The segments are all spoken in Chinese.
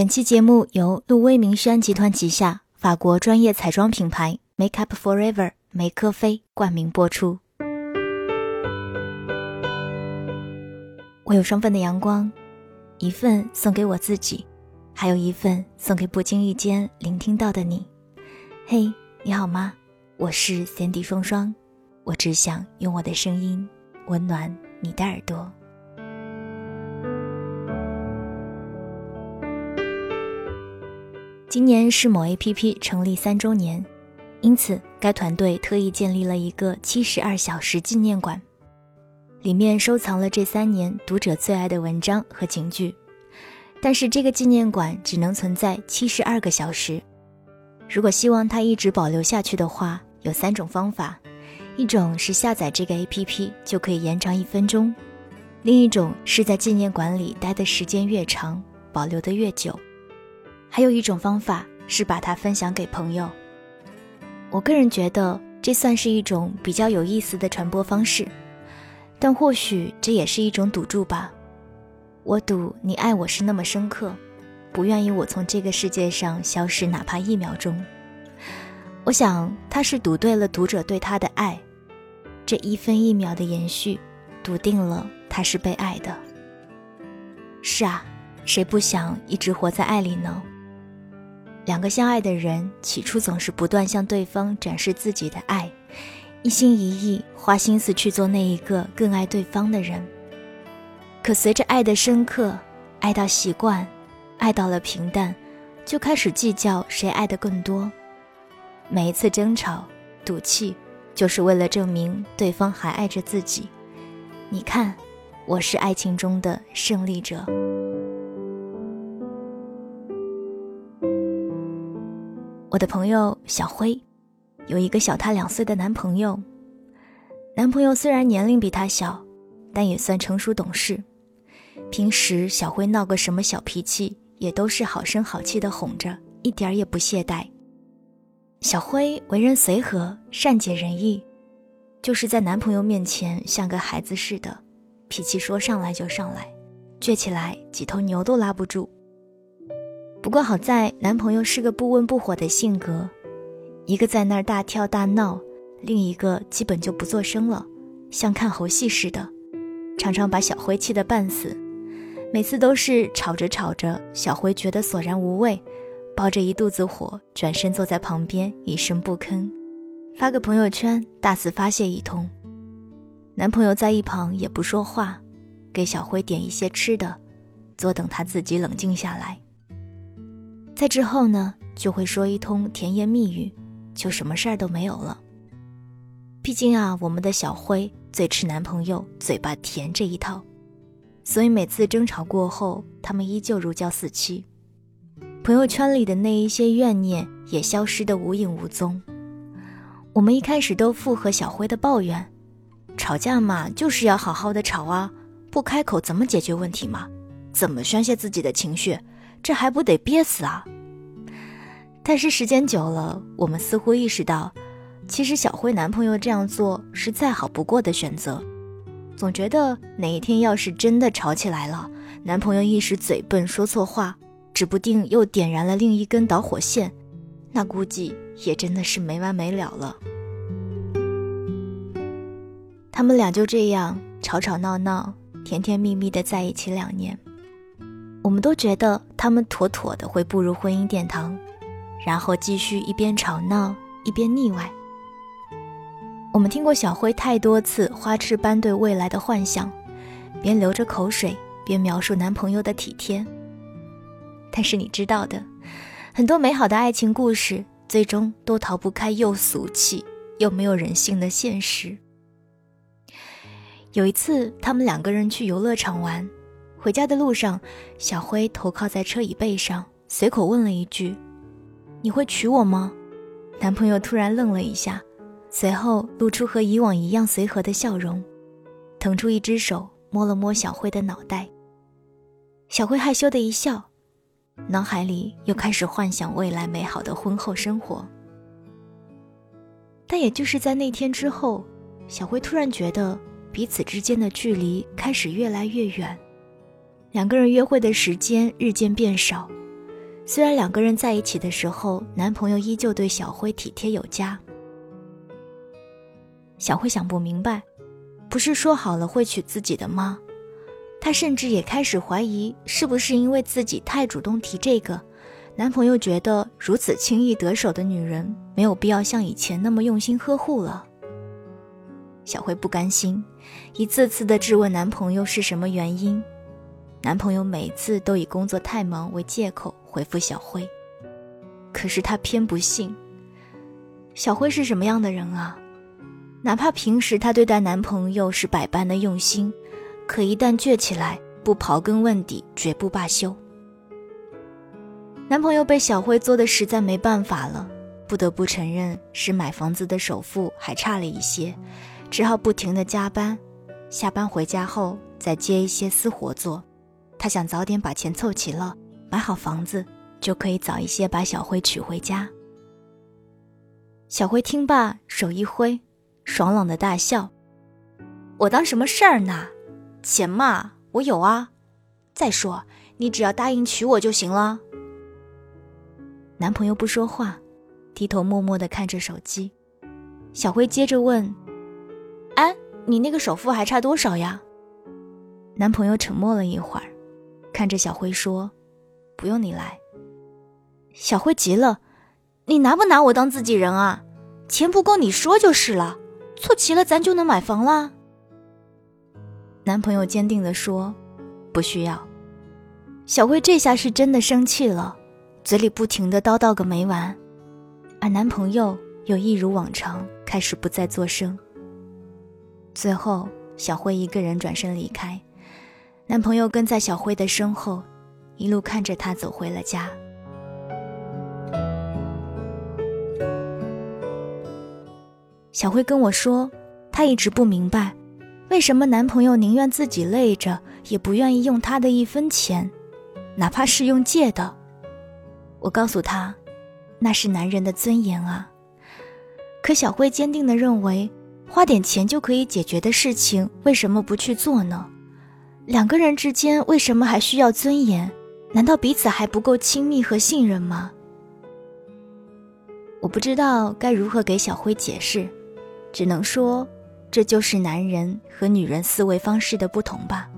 本期节目由路威明轩集团旗下法国专业彩妆品牌 Make Up Forever 梅科菲冠名播出。我有双份的阳光，一份送给我自己，还有一份送给不经意间聆听到的你。嘿，你好吗？我是 Sandy 双双，我只想用我的声音温暖你的耳朵。今年是某 APP 成立三周年，因此该团队特意建立了一个七十二小时纪念馆，里面收藏了这三年读者最爱的文章和警句。但是这个纪念馆只能存在七十二个小时。如果希望它一直保留下去的话，有三种方法：一种是下载这个 APP 就可以延长一分钟；另一种是在纪念馆里待的时间越长，保留的越久。还有一种方法是把它分享给朋友。我个人觉得这算是一种比较有意思的传播方式，但或许这也是一种赌注吧。我赌你爱我是那么深刻，不愿意我从这个世界上消失哪怕一秒钟。我想他是赌对了读者对他的爱，这一分一秒的延续，笃定了他是被爱的。是啊，谁不想一直活在爱里呢？两个相爱的人，起初总是不断向对方展示自己的爱，一心一意花心思去做那一个更爱对方的人。可随着爱的深刻，爱到习惯，爱到了平淡，就开始计较谁爱的更多。每一次争吵、赌气，就是为了证明对方还爱着自己。你看，我是爱情中的胜利者。我的朋友小辉，有一个小她两岁的男朋友。男朋友虽然年龄比她小，但也算成熟懂事。平时小辉闹个什么小脾气，也都是好声好气的哄着，一点儿也不懈怠。小辉为人随和，善解人意，就是在男朋友面前像个孩子似的，脾气说上来就上来，倔起来几头牛都拉不住。不过好在男朋友是个不温不火的性格，一个在那儿大跳大闹，另一个基本就不作声了，像看猴戏似的，常常把小辉气得半死。每次都是吵着吵着，小辉觉得索然无味，抱着一肚子火，转身坐在旁边一声不吭，发个朋友圈大肆发泄一通。男朋友在一旁也不说话，给小辉点一些吃的，坐等他自己冷静下来。在之后呢，就会说一通甜言蜜语，就什么事儿都没有了。毕竟啊，我们的小辉最吃男朋友嘴巴甜这一套，所以每次争吵过后，他们依旧如胶似漆。朋友圈里的那一些怨念也消失得无影无踪。我们一开始都附和小辉的抱怨，吵架嘛就是要好好的吵啊，不开口怎么解决问题嘛？怎么宣泄自己的情绪？这还不得憋死啊！但是时间久了，我们似乎意识到，其实小辉男朋友这样做是再好不过的选择。总觉得哪一天要是真的吵起来了，男朋友一时嘴笨说错话，指不定又点燃了另一根导火线，那估计也真的是没完没了了。他们俩就这样吵吵闹闹、甜甜蜜蜜的在一起两年。我们都觉得他们妥妥的会步入婚姻殿堂，然后继续一边吵闹一边腻歪。我们听过小辉太多次花痴般对未来的幻想，边流着口水边描述男朋友的体贴。但是你知道的，很多美好的爱情故事最终都逃不开又俗气又没有人性的现实。有一次，他们两个人去游乐场玩。回家的路上，小辉头靠在车椅背上，随口问了一句：“你会娶我吗？”男朋友突然愣了一下，随后露出和以往一样随和的笑容，腾出一只手摸了摸小辉的脑袋。小辉害羞的一笑，脑海里又开始幻想未来美好的婚后生活。但也就是在那天之后，小辉突然觉得彼此之间的距离开始越来越远。两个人约会的时间日渐变少，虽然两个人在一起的时候，男朋友依旧对小辉体贴有加。小辉想不明白，不是说好了会娶自己的吗？她甚至也开始怀疑，是不是因为自己太主动提这个，男朋友觉得如此轻易得手的女人没有必要像以前那么用心呵护了。小辉不甘心，一次次的质问男朋友是什么原因，男朋友每次都以工作太忙为借口回复小辉，可是他偏不信。小辉是什么样的人啊？哪怕平时她对待男朋友是百般的用心。可一旦倔起来，不刨根问底，绝不罢休。男朋友被小辉作的实在没办法了，不得不承认是买房子的首付还差了一些，只好不停的加班。下班回家后再接一些私活做，他想早点把钱凑齐了，买好房子，就可以早一些把小辉娶回家。小辉听罢，手一挥，爽朗的大笑：“我当什么事儿呢？”钱嘛，我有啊。再说，你只要答应娶我就行了。男朋友不说话，低头默默的看着手机。小辉接着问：“哎，你那个首付还差多少呀？”男朋友沉默了一会儿，看着小辉说：“不用你来。”小辉急了：“你拿不拿我当自己人啊？钱不够你说就是了，凑齐了咱就能买房了。”男朋友坚定地说：“不需要。”小慧这下是真的生气了，嘴里不停地叨叨个没完，而男朋友又一如往常开始不再作声。最后，小辉一个人转身离开，男朋友跟在小慧的身后，一路看着她走回了家。小慧跟我说，她一直不明白。为什么男朋友宁愿自己累着，也不愿意用他的一分钱，哪怕是用借的？我告诉他，那是男人的尊严啊。可小慧坚定地认为，花点钱就可以解决的事情，为什么不去做呢？两个人之间为什么还需要尊严？难道彼此还不够亲密和信任吗？我不知道该如何给小辉解释，只能说。这就是男人和女人思维方式的不同吧。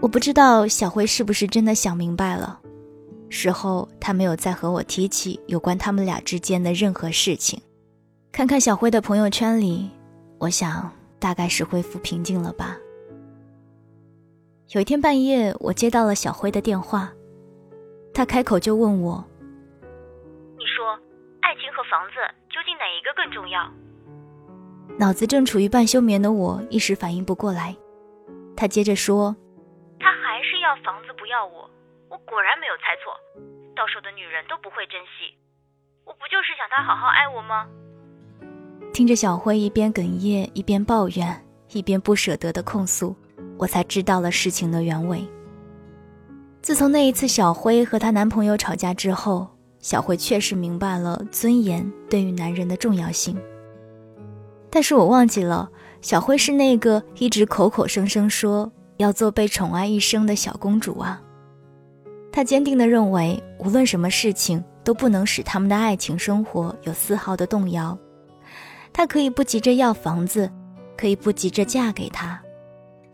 我不知道小辉是不是真的想明白了。事后他没有再和我提起有关他们俩之间的任何事情。看看小辉的朋友圈里，我想大概是恢复平静了吧。有一天半夜，我接到了小辉的电话，他开口就问我：“你说，爱情和房子？”究竟哪一个更重要？脑子正处于半休眠的我一时反应不过来。他接着说：“他还是要房子，不要我。我果然没有猜错，到手的女人都不会珍惜。我不就是想他好好爱我吗？”听着小辉一边哽咽，一边抱怨，一边不舍得的控诉，我才知道了事情的原委。自从那一次小辉和她男朋友吵架之后。小慧确实明白了尊严对于男人的重要性，但是我忘记了，小慧是那个一直口口声声说要做被宠爱一生的小公主啊。她坚定地认为，无论什么事情都不能使他们的爱情生活有丝毫的动摇。她可以不急着要房子，可以不急着嫁给他，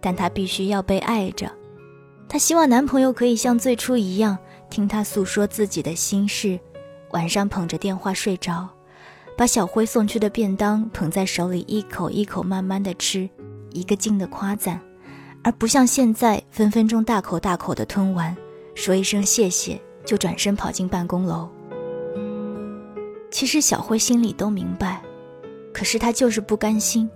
但她必须要被爱着。她希望男朋友可以像最初一样。听她诉说自己的心事，晚上捧着电话睡着，把小辉送去的便当捧在手里，一口一口慢慢的吃，一个劲的夸赞，而不像现在分分钟大口大口的吞完，说一声谢谢就转身跑进办公楼。其实小辉心里都明白，可是他就是不甘心，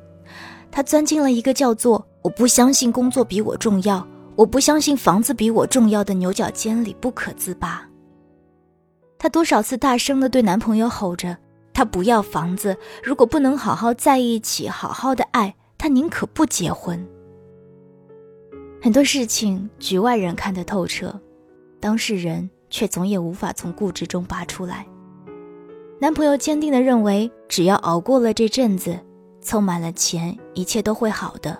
他钻进了一个叫做“我不相信工作比我重要”。我不相信房子比我重要的牛角尖里不可自拔。她多少次大声的对男朋友吼着：“她不要房子，如果不能好好在一起，好好的爱，她宁可不结婚。”很多事情局外人看得透彻，当事人却总也无法从固执中拔出来。男朋友坚定的认为，只要熬过了这阵子，凑满了钱，一切都会好的，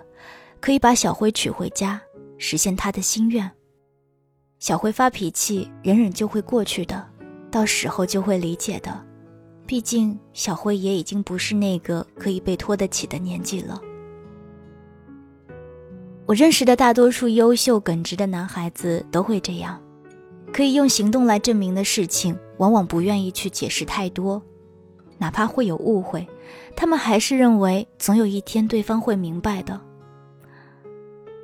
可以把小辉娶回家。实现他的心愿，小辉发脾气，忍忍就会过去的，到时候就会理解的。毕竟小辉也已经不是那个可以被拖得起的年纪了。我认识的大多数优秀耿直的男孩子都会这样，可以用行动来证明的事情，往往不愿意去解释太多，哪怕会有误会，他们还是认为总有一天对方会明白的。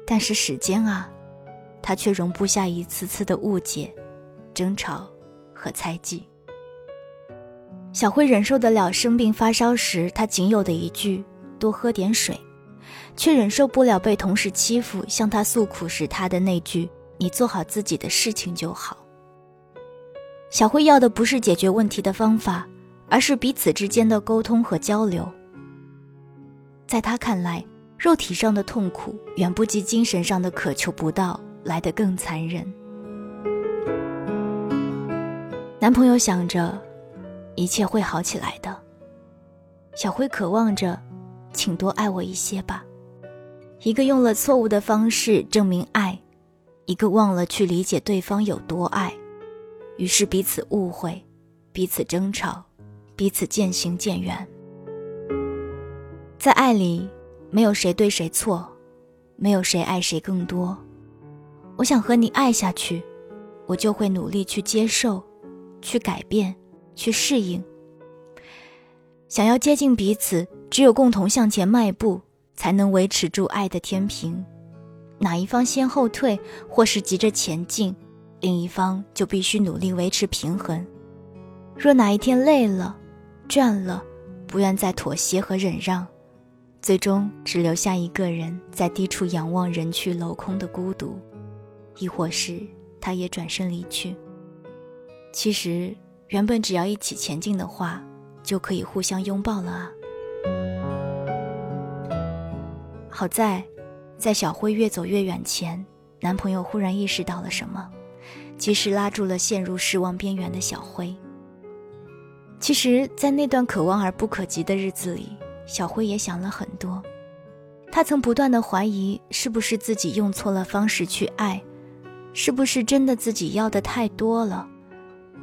但是时间啊，它却容不下一次次的误解、争吵和猜忌。小辉忍受得了生病发烧时他仅有的一句“多喝点水”。却忍受不了被同事欺负，向他诉苦时他的那句“你做好自己的事情就好”。小慧要的不是解决问题的方法，而是彼此之间的沟通和交流。在他看来，肉体上的痛苦远不及精神上的渴求不到来得更残忍。男朋友想着，一切会好起来的。小辉渴望着，请多爱我一些吧。一个用了错误的方式证明爱，一个忘了去理解对方有多爱，于是彼此误会，彼此争吵，彼此渐行渐远。在爱里，没有谁对谁错，没有谁爱谁更多。我想和你爱下去，我就会努力去接受，去改变，去适应。想要接近彼此，只有共同向前迈步。才能维持住爱的天平，哪一方先后退，或是急着前进，另一方就必须努力维持平衡。若哪一天累了、倦了，不愿再妥协和忍让，最终只留下一个人在低处仰望人去楼空的孤独，亦或是他也转身离去。其实，原本只要一起前进的话，就可以互相拥抱了啊。好在，在小辉越走越远前，男朋友忽然意识到了什么，及时拉住了陷入失望边缘的小辉。其实，在那段可望而不可及的日子里，小辉也想了很多。他曾不断的怀疑，是不是自己用错了方式去爱，是不是真的自己要的太多了，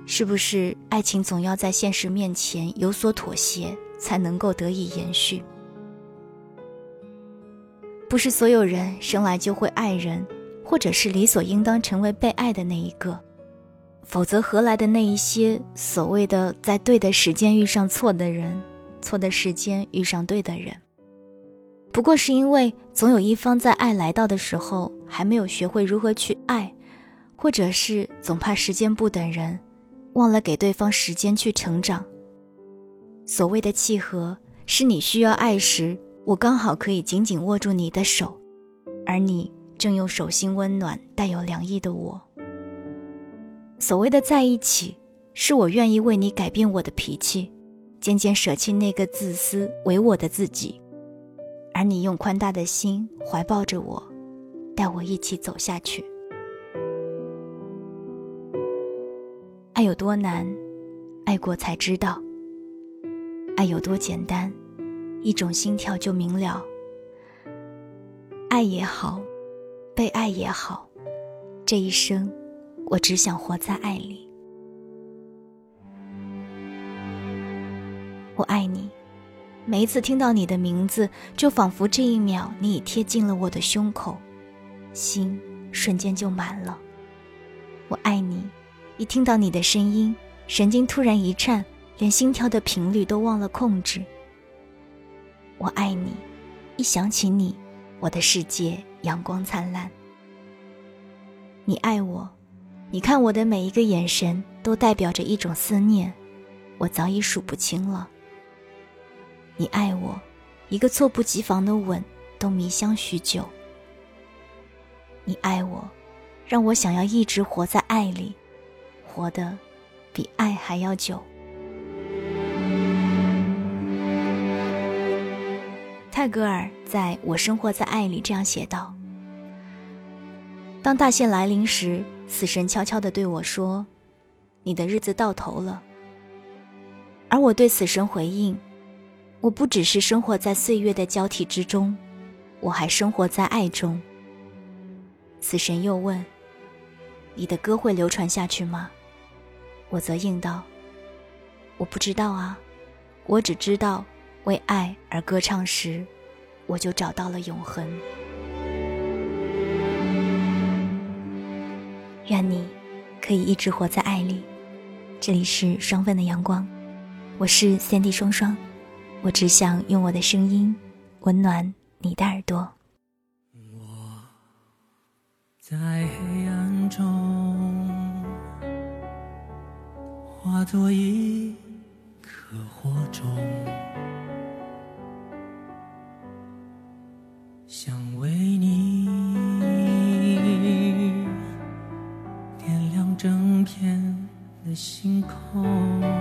是不是爱情总要在现实面前有所妥协，才能够得以延续。不是所有人生来就会爱人，或者是理所应当成为被爱的那一个，否则何来的那一些所谓的在对的时间遇上错的人，错的时间遇上对的人？不过是因为总有一方在爱来到的时候还没有学会如何去爱，或者是总怕时间不等人，忘了给对方时间去成长。所谓的契合，是你需要爱时。我刚好可以紧紧握住你的手，而你正用手心温暖带有凉意的我。所谓的在一起，是我愿意为你改变我的脾气，渐渐舍弃那个自私唯我的自己，而你用宽大的心怀抱着我，带我一起走下去。爱有多难，爱过才知道；爱有多简单。一种心跳就明了。爱也好，被爱也好，这一生，我只想活在爱里。我爱你，每一次听到你的名字，就仿佛这一秒你已贴近了我的胸口，心瞬间就满了。我爱你，一听到你的声音，神经突然一颤，连心跳的频率都忘了控制。我爱你，一想起你，我的世界阳光灿烂。你爱我，你看我的每一个眼神都代表着一种思念，我早已数不清了。你爱我，一个猝不及防的吻都迷香许久。你爱我，让我想要一直活在爱里，活得比爱还要久。泰戈尔在我生活在爱里这样写道：“当大限来临时，死神悄悄地对我说：‘你的日子到头了。’而我对死神回应：‘我不只是生活在岁月的交替之中，我还生活在爱中。’死神又问：‘你的歌会流传下去吗？”我则应道：“我不知道啊，我只知道为爱而歌唱时，我就找到了永恒。”愿你可以一直活在爱里。这里是双份的阳光，我是三 D 双双，我只想用我的声音温暖你的耳朵。我在黑暗中化作一颗火种，想为你点亮整片的星空。